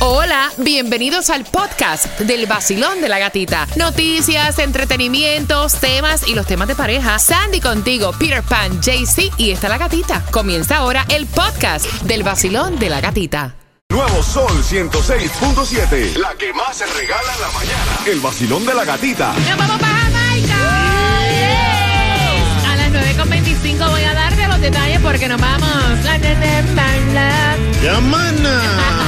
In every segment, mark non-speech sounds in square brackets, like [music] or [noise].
Hola, bienvenidos al podcast del vacilón de la gatita. Noticias, entretenimientos, temas y los temas de pareja. Sandy contigo, Peter Pan, JC y está la gatita. Comienza ahora el podcast del vacilón de la gatita. Nuevo Sol 106.7. La que más se regala en la mañana. El vacilón de la gatita. ¡Nos vamos para Jamaica! A las 9.25 voy a darte los detalles porque nos vamos. ¡Ya, mana!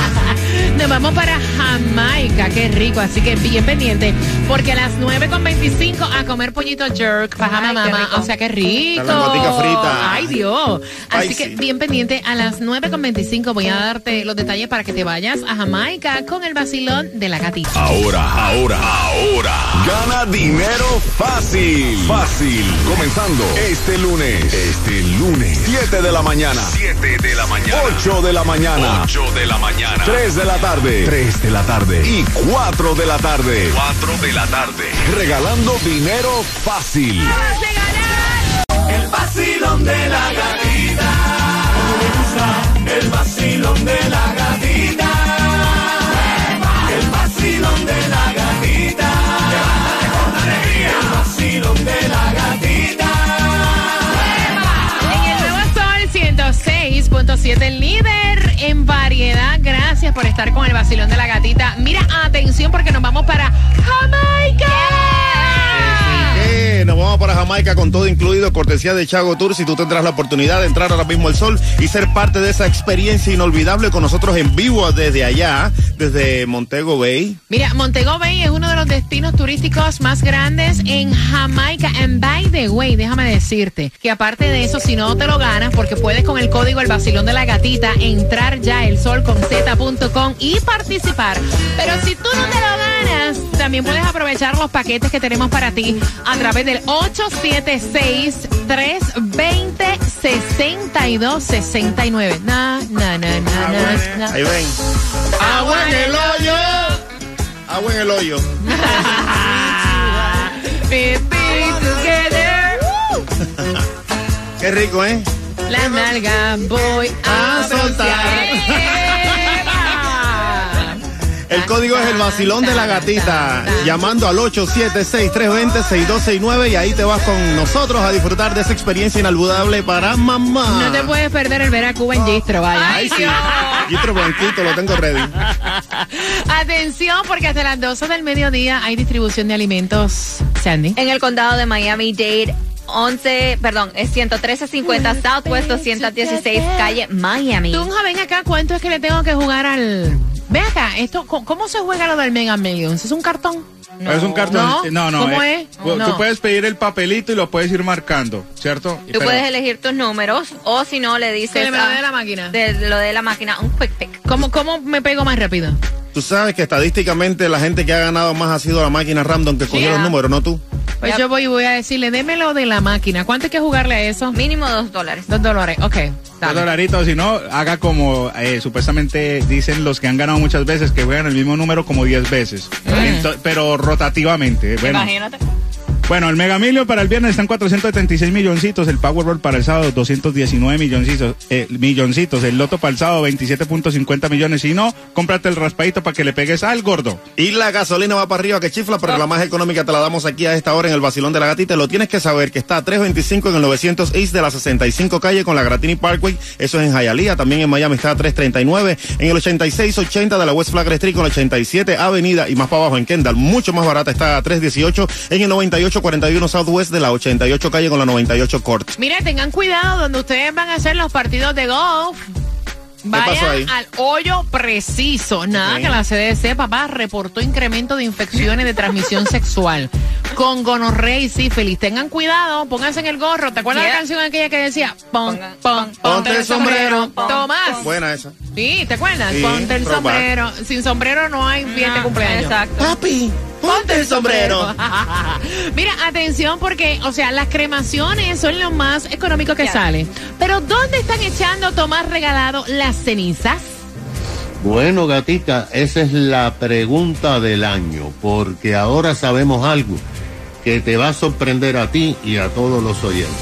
Nos vamos para Jamaica, qué rico, así que bien pendiente, porque a las 9.25 a comer pollito jerk, mama, rico. o sea, qué rico. La frita. Ay, Dios. Así Spicy. que bien pendiente, a las 9.25 voy a darte los detalles para que te vayas a Jamaica con el vacilón de la gatita. Ahora, ahora, ahora. Gana dinero fácil. Fácil. Comenzando este lunes. Este lunes. 7 de la mañana. 7 de la mañana. 8 de la mañana. 8 de la mañana. 3 de la tarde. 3 de la tarde. Y 4 de la tarde. 4 de la tarde. Regalando dinero fácil. El vacilón de la gatita. El vacilón de la gatita. El vacilón de la gatita. con alegría. El vacilón de la gatita. En el nuevo Sol 106.7, el líder. Por estar con el vacilón de la gatita. Mira, atención porque nos vamos para Jamaica. Nos vamos Jamaica con todo incluido, cortesía de Chago Tour. Si tú tendrás la oportunidad de entrar ahora mismo al sol y ser parte de esa experiencia inolvidable con nosotros en vivo desde allá, desde Montego Bay. Mira, Montego Bay es uno de los destinos turísticos más grandes en Jamaica. And by the way, déjame decirte que aparte de eso, si no te lo ganas, porque puedes con el código El Vacilón de la Gatita entrar ya el sol con z.com y participar. Pero si tú no te lo ganas, también puedes aprovechar los paquetes que tenemos para ti a través del 876-320-6269. Na, na, na, na, na, na. Ahí ven. Agua en el hoyo. Agua en el hoyo. [laughs] Be- be together. Qué rico, ¿eh? La nalga voy A soltar. El código es el vacilón de la gatita. Llamando al 876-320-6269 y ahí te vas con nosotros a disfrutar de esa experiencia inolvidable para mamá. No te puedes perder el ver a Cuba en Gistro, vaya. Ay, sí. Gistro blanquito, lo tengo ready. [laughs] Atención, porque hasta las 12 del mediodía hay distribución de alimentos. Sandy. En el condado de Miami-Dade, 11, perdón, es 11350 Southwest 216 calle Miami. Tunja, ven acá, ¿cuánto es que le tengo que jugar al. Ven acá, esto, ¿cómo se juega lo del Mega Millions? ¿Es un cartón? Es un cartón. No. No, no. ¿Cómo eh, es? Tú No. puedes pedir el papelito y lo puedes ir marcando, ¿cierto? Tú Pero- puedes elegir tus números o si no le dices Que me lo dé la máquina. de lo de la máquina, un quick pick. ¿Cómo, ¿Cómo me pego más rápido? Tú sabes que estadísticamente la gente que ha ganado más ha sido la máquina random que cogió Yeah. los números, no tú. Pues Ya. yo voy y voy a decirle, démelo de la máquina. ¿Cuánto hay que jugarle a eso? Mínimo dos dólares. Dos dólares, ok. Dos dolaritos, si no, haga como eh, supuestamente dicen los que han ganado muchas veces, que juegan el mismo número como 10 veces. Ento- pero rotativamente. Bueno, Imagínate. Bueno, el Mega Million para el viernes están 476 milloncitos, el Powerball para el sábado 219 milloncitos, eh, milloncitos, el Loto para el sábado 27.50 millones. Si no, cómprate el raspadito para que le pegues al gordo. Y la gasolina va para arriba que chifla, pero la más económica te la damos aquí a esta hora en el vacilón de la gatita. Lo tienes que saber que está a 325 en el 900 East de la 65 calle con la Gratini Parkway. Eso es en Hialeah. También en Miami está a 339. En el 8680 de la West Flagler Street con la 87 Avenida y más para abajo en Kendall. Mucho más barata está a 318 en el 9841 Southwest de la 88 calle con la 98 Court. Mira, tengan cuidado donde ustedes van a hacer los partidos de golf. pasó ahí? Vayan al hoyo preciso. Nada que la CDC, papá, reportó incremento de infecciones de transmisión [laughs] sexual con gonorrea y sífilis. Tengan cuidado, pónganse en el gorro. ¿Te acuerdas Yeah. la canción aquella que decía, pon, pon, pon- ponte el sombrero, pon- Tomás? Buena esa. Sí, ¿te acuerdas? Sí, ponte el sombrero. Sin sombrero no hay fiesta de No, cumpleaños. Exacto. Papi, ponte el sombrero. [laughs] Mira, atención porque, o sea, las cremaciones son lo más económico que sale. Pero ¿dónde están echando Tomás regalado las cenizas? Bueno, gatita, esa es la pregunta del año, porque ahora sabemos algo que te va a sorprender a ti y a todos los oyentes.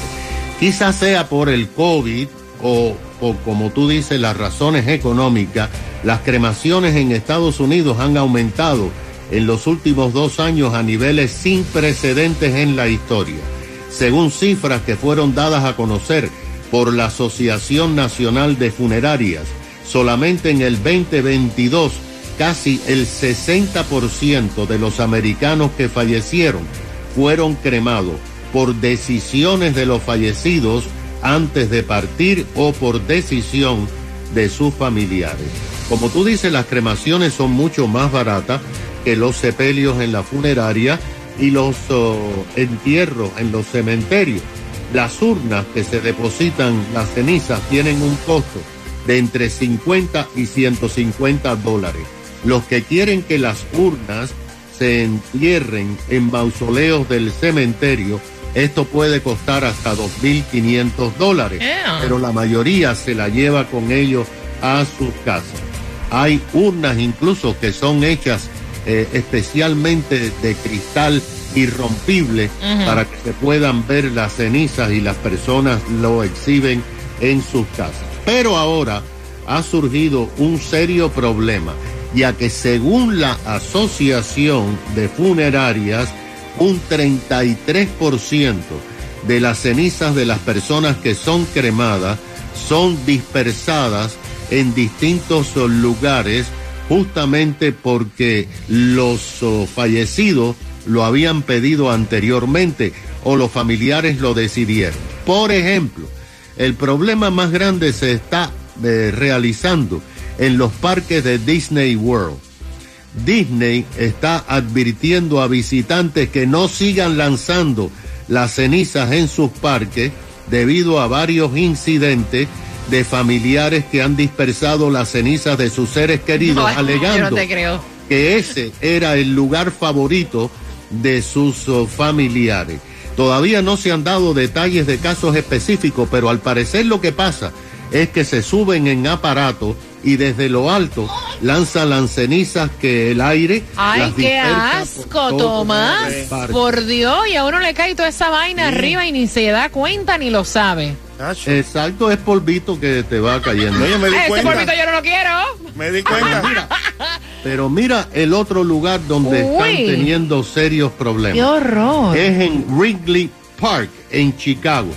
Quizás sea por el COVID o por, como tú dices, las razones económicas, las cremaciones en Estados Unidos han aumentado en los últimos dos años a niveles sin precedentes en la historia. Según cifras que fueron dadas a conocer por la Asociación Nacional de Funerarias, solamente en el 2022 casi el 60% de los americanos que fallecieron fueron cremados por decisiones de los fallecidos antes de partir o por decisión de sus familiares. Como tú dices, las cremaciones son mucho más baratas que los sepelios en la funeraria y los oh, entierros en los cementerios. Las urnas que se depositan las cenizas tienen un costo de entre 50 y 150 dólares. Los que quieren que las urnas se entierren en mausoleos del cementerio, esto puede costar hasta 2.500 dólares, Yeah. pero la mayoría se la lleva con ellos a sus casas. Hay urnas incluso que son hechas eh, especialmente de cristal irrompible para que se puedan ver las cenizas y las personas lo exhiben en sus casas. Pero ahora ha surgido un serio problema, ya que según la Asociación de Funerarias, un 33% de las cenizas de las personas que son cremadas son dispersadas en distintos lugares justamente porque los oh, fallecidos lo habían pedido anteriormente o los familiares lo decidieron. Por ejemplo, el problema más grande se está eh, realizando en los parques de Disney World. Disney está advirtiendo a visitantes que no sigan lanzando las cenizas en sus parques debido a varios incidentes de familiares que han dispersado las cenizas de sus seres queridos, alegando no que ese era el lugar favorito de sus oh, familiares. Todavía no se han dado detalles de casos específicos, pero al parecer lo que pasa es que se suben en aparato y desde lo alto lanzan las cenizas que el aire. Ay, qué por asco, Tomás. Por Dios, y a uno le cae toda esa vaina arriba y ni se da cuenta ni lo sabe. Exacto, es polvito que te va cayendo. Oye, me di Ese cuenta. polvito yo no lo quiero. Me di cuenta. Pero mira el otro lugar donde Uy. están teniendo serios problemas. Qué horror. es en Wrigley Park, en Chicago.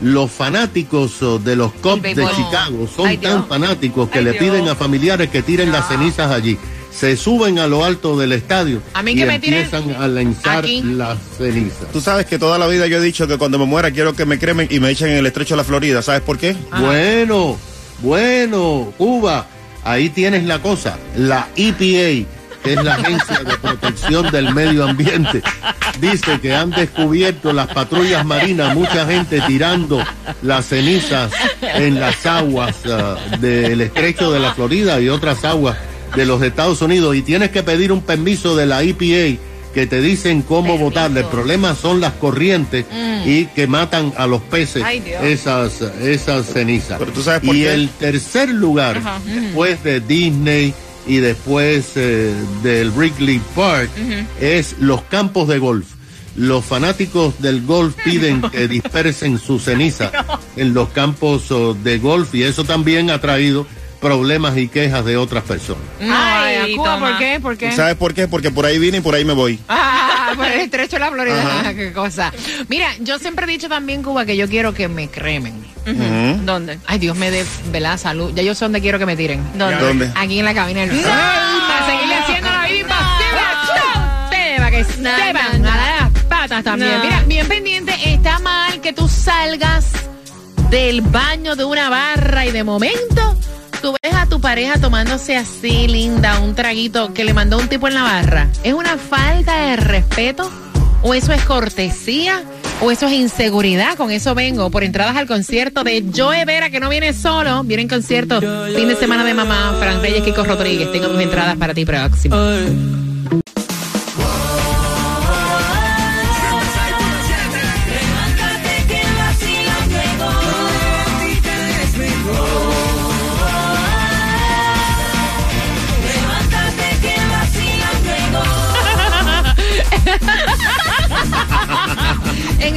Los fanáticos oh, de los Cubs de. Chicago son Ay, tan fanáticos que Ay, le piden a familiares que tiren las cenizas allí. Se suben a lo alto del estadio A mí y me empiezan a lanzar aquí. las cenizas. Tú sabes que toda la vida yo he dicho que cuando me muera quiero que me cremen y me echen en el estrecho de la Florida. ¿Sabes por qué? Bueno, bueno, Cuba, ahí tienes la cosa. La EPA, que es la Agencia de Protección del Medio Ambiente, dice que han descubierto las patrullas marinas, mucha gente tirando las cenizas en las aguas ah, del estrecho de la Florida y otras aguas de los Estados Unidos. Y tienes que pedir un permiso de la EPA que te dicen cómo votarle. El problema son las corrientes y que matan a los peces Ay, esas, esas cenizas. Pero tú sabes por y qué. el tercer lugar, después de Disney y después eh, del Wrigley Park, es los campos de golf. Los fanáticos del golf piden que dispersen su ceniza [laughs] en los campos oh, de golf y eso también ha traído problemas y quejas de otras personas. No, Ay, Cuba. ¿por qué? ¿Por qué? ¿Sabes por qué? Porque por ahí vine y por ahí me voy. [laughs] Ah, por el estrecho de la Florida, Ajá. [laughs] qué cosa. Mira, yo siempre he dicho también, Cuba, que yo quiero que me cremen. ¿Dónde? Ay, Dios me dé, ¿verdad? Salud. Ya yo sé dónde quiero que me tiren. ¿Dónde? ¿Dónde? Aquí en la cabina del Para seguirle haciendo la vida imposible para que No, no, no. a las patas también. No. Mira, bien pendiente, está mal que tú salgas del baño de una barra y de momento tú ves a tu pareja tomándose así, linda, un traguito que le mandó un tipo en la barra. ¿Es una falta de respeto? ¿O eso es cortesía? ¿O eso es inseguridad? Con eso vengo por entradas al concierto de Joe Vera, que no viene solo, viene en concierto fin de semana de mamá, Fran Reyes, Kiko Rodríguez. Tengo mis entradas para ti próximo.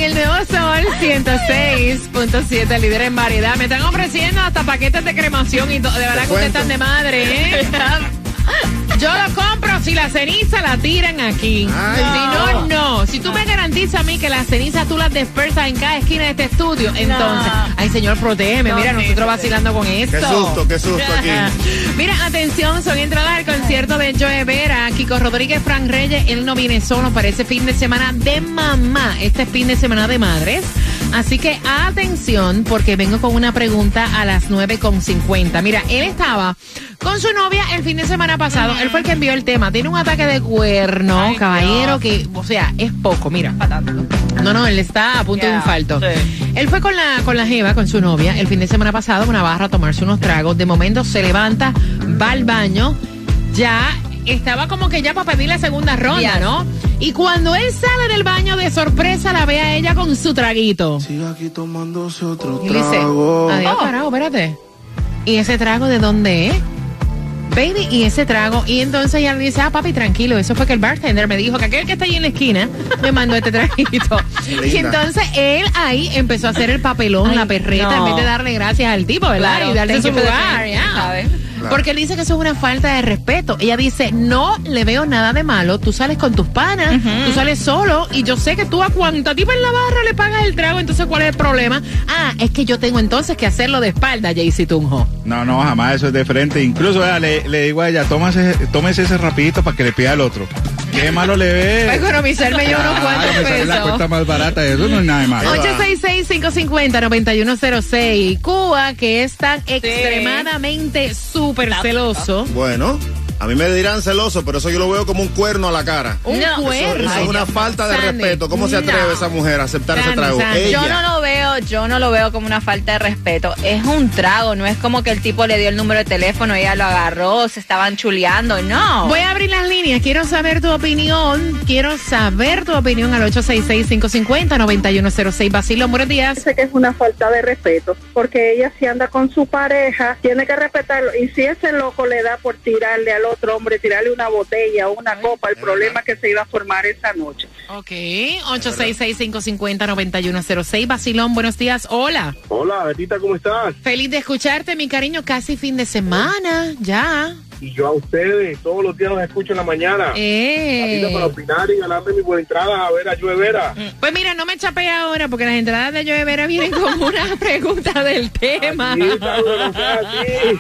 El Nuevo Sol 106.7, líder en variedad. Me están ofreciendo hasta paquetes de cremación y todo. De verdad que ustedes están de madre, ¿eh? [laughs] Yo lo compro si la ceniza la tiran aquí. Ay, si no, no. Si tú me garantizas a mí que las cenizas tú las dispersas en cada esquina de este estudio, entonces, ay señor, protégeme. No, Mira, sí, nosotros vacilando con esto. Qué susto, qué susto aquí. [laughs] Mira, atención, son entradas al concierto de Joe Vera, Kiko Rodríguez, Frank Reyes. Él no viene solo para ese fin de semana de mamá. Este es fin de semana de madres. Así que atención, porque vengo con una pregunta a las 9.50. Mira, él estaba con su novia el fin de semana pasado. Él fue el que envió el tema. Tiene un ataque de cuerno, Ay, caballero, que, o sea, es poco. Mira. No, no, él está a punto de infarto. sí. Él fue con la, con la Jeva, con su novia, el fin de semana pasado una barra a tomarse unos tragos. De momento se levanta, va al baño, ya estaba como que ya para pedir la segunda ronda, Yes. ¿no? Y cuando él sale del baño de sorpresa, la ve a ella con su traguito. Sigue aquí tomándose otro Y dice, trago. adiós, carajo, espérate. ¿Y ese trago de dónde es? Baby, y ese trago. Y entonces ella le dice, ah, papi, tranquilo. Eso fue que el bartender me dijo que aquel que está ahí en la esquina me mandó este traguito. y entonces él ahí empezó a hacer el papelón, Ay, la perreta, no. en vez de darle gracias al tipo, ¿verdad? Claro, y darle thank su lugar, ya. Porque él dice que eso es una falta de respeto. Ella dice, no le veo nada de malo. Tú sales con tus panas, tú sales solo y yo sé que tú a cuanta tipo en la barra le pagas el trago, entonces ¿cuál es el problema? Ah, es que yo tengo entonces que hacerlo de espalda, Jaycee Tunjo. No, no, jamás eso es de frente. Incluso le, le digo a ella, tómase, tómese ese rapidito para que le pida al otro. ¿Qué malo le ve? Para economizarme yo unos cuantos me sale la pesos. cuenta más barata, eso no es nada de malo. 866-550-9106. Cuba, que es tan extremadamente súper celoso. Bueno, a mí me dirán celoso, pero eso yo lo veo como un cuerno a la cara. Un No. Cuerno. eso es una falta de Sandy, respeto. ¿Cómo se atreve no. esa mujer a aceptar ese Sandy, trago? Sandy. Ella. Yo no lo veo, yo no lo veo como una falta de respeto. Es un trago, no es como que el tipo le dio el número de teléfono, ella lo agarró, se estaban chuleando, no. Voy a abrir las líneas. Quiero saber tu opinión. Quiero saber tu opinión al 866-550-9106. Basilio, buenos días. Sé que es una falta de respeto, porque ella si anda con su pareja, tiene que respetarlo. Y si ese loco le da por tirarle al otro hombre, tirarle una botella o una copa, el problema que se iba a formar esa noche. Ok, 866-550-9106. Basilón, buenos días. Hola. Hola, Betita, ¿cómo estás? Feliz de escucharte, mi cariño. Casi fin de semana, ya. Y yo a ustedes, todos los días los escucho en la mañana. Betita, para Eh. opinar y ganarme mi buena entrada a ver a Joe Vera. Pues mira, no me chapé ahora porque las entradas de Joe Vera vienen con [laughs] una pregunta del tema. Sí, Pablo, no sea así.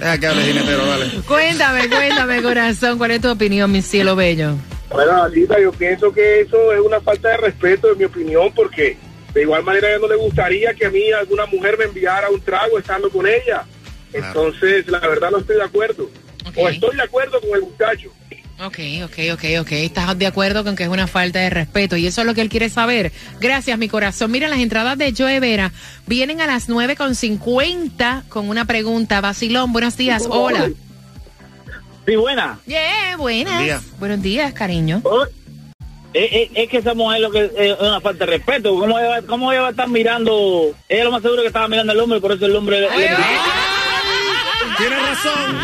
Deja que hable jinetero, dale. Cuéntame, cuéntame, corazón, ¿cuál es tu opinión, mi cielo bello? Bueno, Alita, yo pienso que eso es una falta de respeto, en mi opinión, porque de igual manera a ella no le gustaría que a mí alguna mujer me enviara un trago estando con ella. Entonces, la verdad no estoy de acuerdo. O estoy de acuerdo con el muchacho. Ok, ok, ok, ok. Estás de acuerdo con que es una falta de respeto y eso es lo que él quiere saber. Gracias, mi corazón. Mira, las entradas de Joe Vera vienen a las 9.50 con una pregunta. Basilón, buenos días. Hola. Sí, buena. Yeah, buenas. Buen día. Buenos días, cariño. Oh, Es, es- es que esa mujer lo que es, es una falta de respeto. ¿Cómo ella, va- ¿Cómo ella va a estar mirando? Ella lo más seguro que estaba mirando al hombre, por eso el hombre le, le- Tiene razón.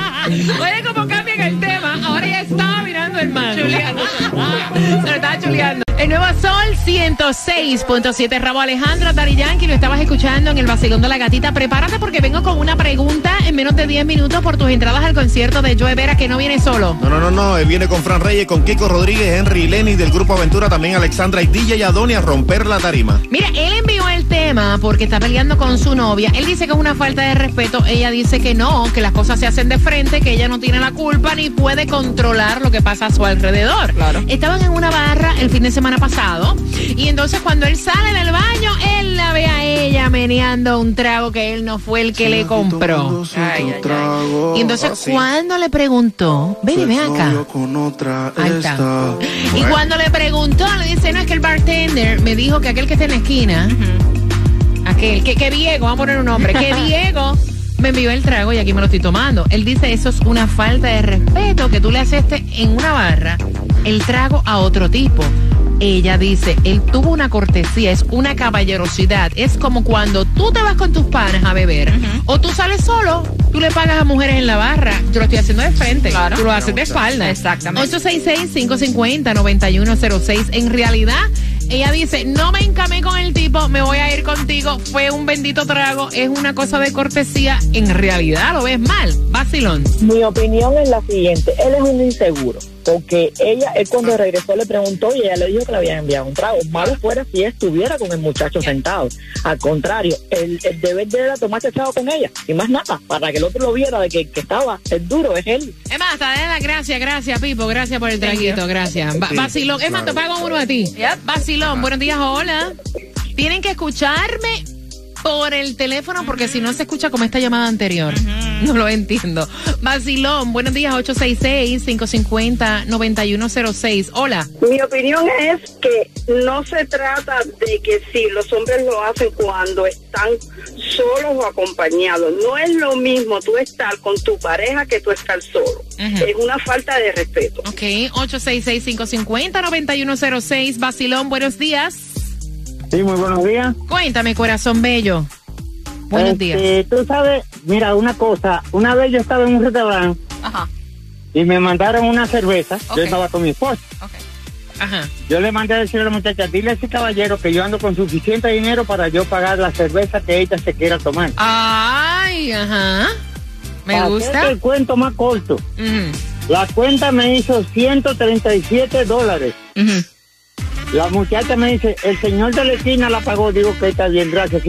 Oye, como cambian el tema, ahora ya estaba mirando el man. Chuleando. Se lo estaba chuleando. El nuevo Sol 106.7. Rabo Alejandro, Dari Yankee, lo estabas escuchando en el Vacilón de la Gatita. Prepárate porque vengo con una pregunta en menos de 10 minutos por tus entradas al concierto de Joe Vera, que no viene solo. No, no, no, no. Él viene con Fran Reyes, con Kiko Rodríguez, Henry Lenny del Grupo Aventura, también Alexandra y DJ Adoni a romper la tarima. Mira, él envió el tema porque está peleando con su novia. Él dice que es una falta de respeto. Ella dice que no, que las cosas se hacen de frente, que ella no tiene la culpa ni puede controlar lo que pasa a su alrededor. Claro. Estaban en una barra el fin de semana pasado y entonces cuando él sale del baño, él la ve a ella meneando un trago que él no fue el que le compró. Ay, ay, ay. Y entonces Ah, cuando le preguntó, ven, ven acá. con otra Ahí está. está. Y cuando le preguntó, le dice, no, es que el bartender me dijo que aquel que está en la esquina, aquel, que, que Diego, vamos a poner un nombre, que [laughs] Diego me envió el trago y aquí me lo estoy tomando. Él dice, eso es una falta de respeto que tú le haces en una barra el trago a otro tipo. Ella dice, él tuvo una cortesía, es una caballerosidad. Es como cuando tú te vas con tus panas a beber o tú sales solo, tú le pagas a mujeres en la barra. Yo lo estoy haciendo de frente, Claro. tú lo haces de espalda. Exactamente. 866-550-9106. En realidad, ella dice, no me encamé con el tipo, me voy a ir contigo, fue un bendito trago, es una cosa de cortesía, en realidad lo ves mal, vacilón. Mi opinión es la siguiente, él es un inseguro, porque ella, él cuando regresó le preguntó y ella le dijo que le habían enviado un trago. Malo fuera si estuviera con el muchacho sentado. Al contrario, el, el deber de él era tomarse trago con ella, y más nada, para que el otro lo viera de que el que estaba, el duro es él. Es más, Tadela, gracias, gracias, Pipo, gracias por el traguito, gracias. Va- Sí, vacilón, es más, te pago uno a ti. Vacilón, buenos días, hola. Tienen que escucharme por el teléfono porque si no se escucha como esta llamada anterior. [laughs] No lo entiendo. Vacilón, buenos días, 866-550-9106. Hola. Mi opinión es que no se trata de que si los hombres lo hacen cuando están solos o acompañados. No es lo mismo tú estar con tu pareja que tú estar solo. Es una falta de respeto. Ok, 866-550-9106. Vacilón, buenos días. Sí, muy buenos días. Cuéntame, corazón bello. Buenos días. Este, Tú sabes, mira, una cosa. Una vez yo estaba en un restaurante Ajá. y me mandaron una cerveza. Ok. Yo estaba con mi esposa. Ajá. Yo le mandé a decir a la muchacha, dile a ese caballero que yo ando con suficiente dinero para yo pagar la cerveza que ella se quiera tomar. Ay, ajá. Me Para gusta. el cuento más corto. La cuenta me hizo 137 dólares. ujú. La muchacha me dice, el señor de la esquina la pagó. Digo que está bien, gracias.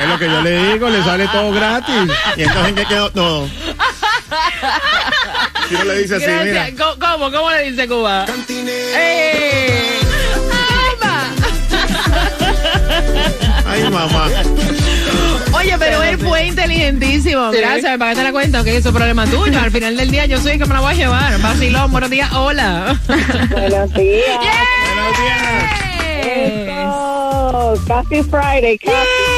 Es lo que yo le digo, le sale todo gratis. Y entonces, ¿en qué quedó? No. Si no le dice así, mira. ¿Cómo, ¿Cómo? ¿Cómo le dice Cuba? ¡Eh! Ay, mamá. Oye, pero él fue inteligentísimo. Gracias, me pagaste la cuenta, ok, eso es problema tuyo. Al final del día yo soy el que me la voy a llevar. Vacilón, buenos días, hola. Buenos [laughs] días. Buenos días. Eso, casi Friday, casi.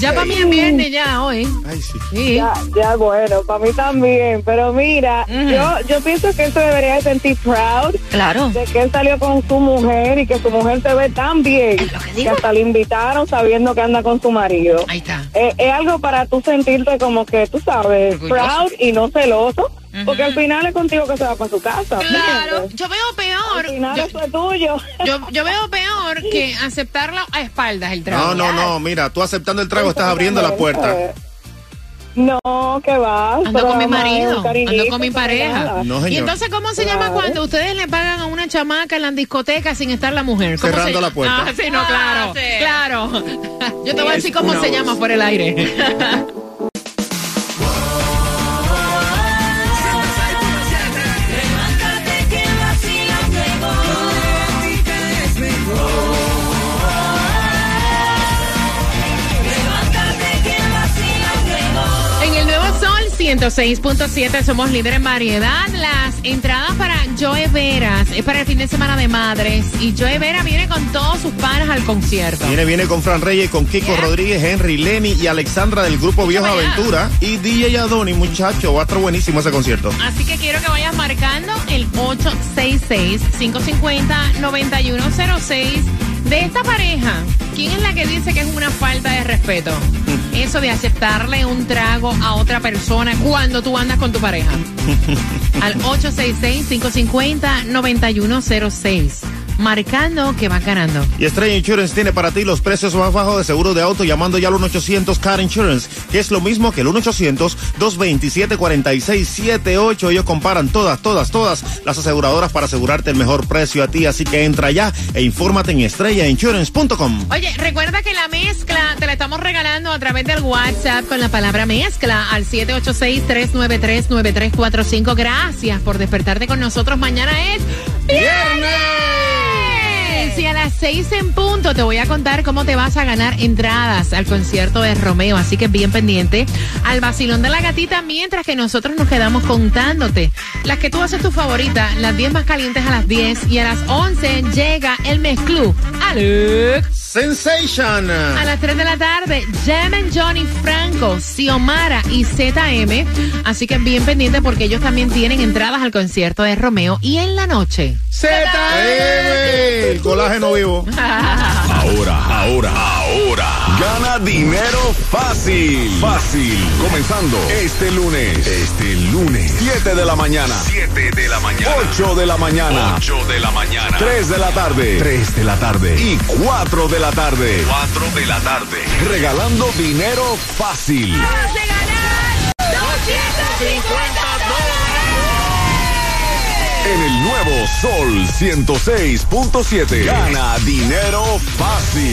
Ya para mí es viernes ya hoy. Ay, sí. Sí. Ya, ya bueno, para mí también. Pero mira, yo, yo pienso que él se debería de sentir proud Claro. de que él salió con su mujer y que su mujer se ve tan bien Es lo que que digo. hasta le invitaron sabiendo que anda con su marido. Ahí está. Eh, es algo para tú sentirte como que tú sabes, Orgulloso. proud y no celoso, porque al final es contigo que se va para su casa. Claro, yo veo Al peor. final Yo, eso es tuyo. yo, yo veo peor que aceptarlo a espaldas el trago. No, no, no, mira, tú aceptando el trago estás abriendo la puerta. No, que va. Ando con mi marido, ando con mi pareja. No, Y entonces, ¿cómo se llama cuando ustedes le pagan a una chamaca en la discoteca sin estar la mujer? ¿Cómo Cerrando se- la puerta. Ah, sí, no, claro. Ah, sí. Claro. [laughs] Yo te voy a decir cómo se voz. llama por el aire. [laughs] 106.7 somos líder en variedad. Las entradas para Joe Veras es para el fin de semana de madres. Y Joe Vera viene con todos sus panas al concierto. Viene, viene con Fran Reyes, con Kiko Yeah. Rodríguez, Henry Lenny y Alexandra del grupo Viejo para allá. Aventura. Y DJ Adoni, muchacho, va a estar buenísimo ese concierto. Así que quiero que vayas marcando el 866-550-9106 de esta pareja. ¿Quién es la que dice que es una falta de respeto? Eso de aceptarle un trago a otra persona cuando tú andas con tu pareja. [laughs] Al 866-550-9106. Marcando que va ganando. Y Estrella Insurance tiene para ti los precios más bajos de seguro de auto llamando ya al 1-800 Car Insurance, que es lo mismo que el 1-800-227-4678. Ellos comparan todas, todas, todas las aseguradoras para asegurarte el mejor precio a ti. Así que entra ya e infórmate en estrellainsurance.com. Oye, recuerda que la mezcla te la estamos regalando a través del WhatsApp con la palabra mezcla al 786-393-9345. Gracias por despertarte con nosotros. Mañana es viernes. Y a las seis en punto te voy a contar cómo te vas a ganar entradas al concierto de Romeo. Así que bien pendiente al vacilón de la gatita mientras que nosotros nos quedamos contándote las que tú haces tu favorita, las 10 más calientes a las 10 y a las 11 llega el mezclú. Alex. Sensation. A las 3 de la tarde, Jemen, Johnny Franco, Xiomara y ZM. Así que bien pendiente porque ellos también tienen entradas al concierto de Romeo. Y en la noche. ¡Eh, El colágeno vivo. Ahora, ahora, ahora. Gana dinero fácil. Fácil. Comenzando este lunes. Este lunes. 7 de la mañana. 7 de la mañana. 8 de la mañana. 8 de la mañana. 3 de la tarde. 3 de la tarde. Y 4 de la tarde. 4 de la tarde. Regalando dinero fácil. En el nuevo Sol 106.7. Gana dinero fácil.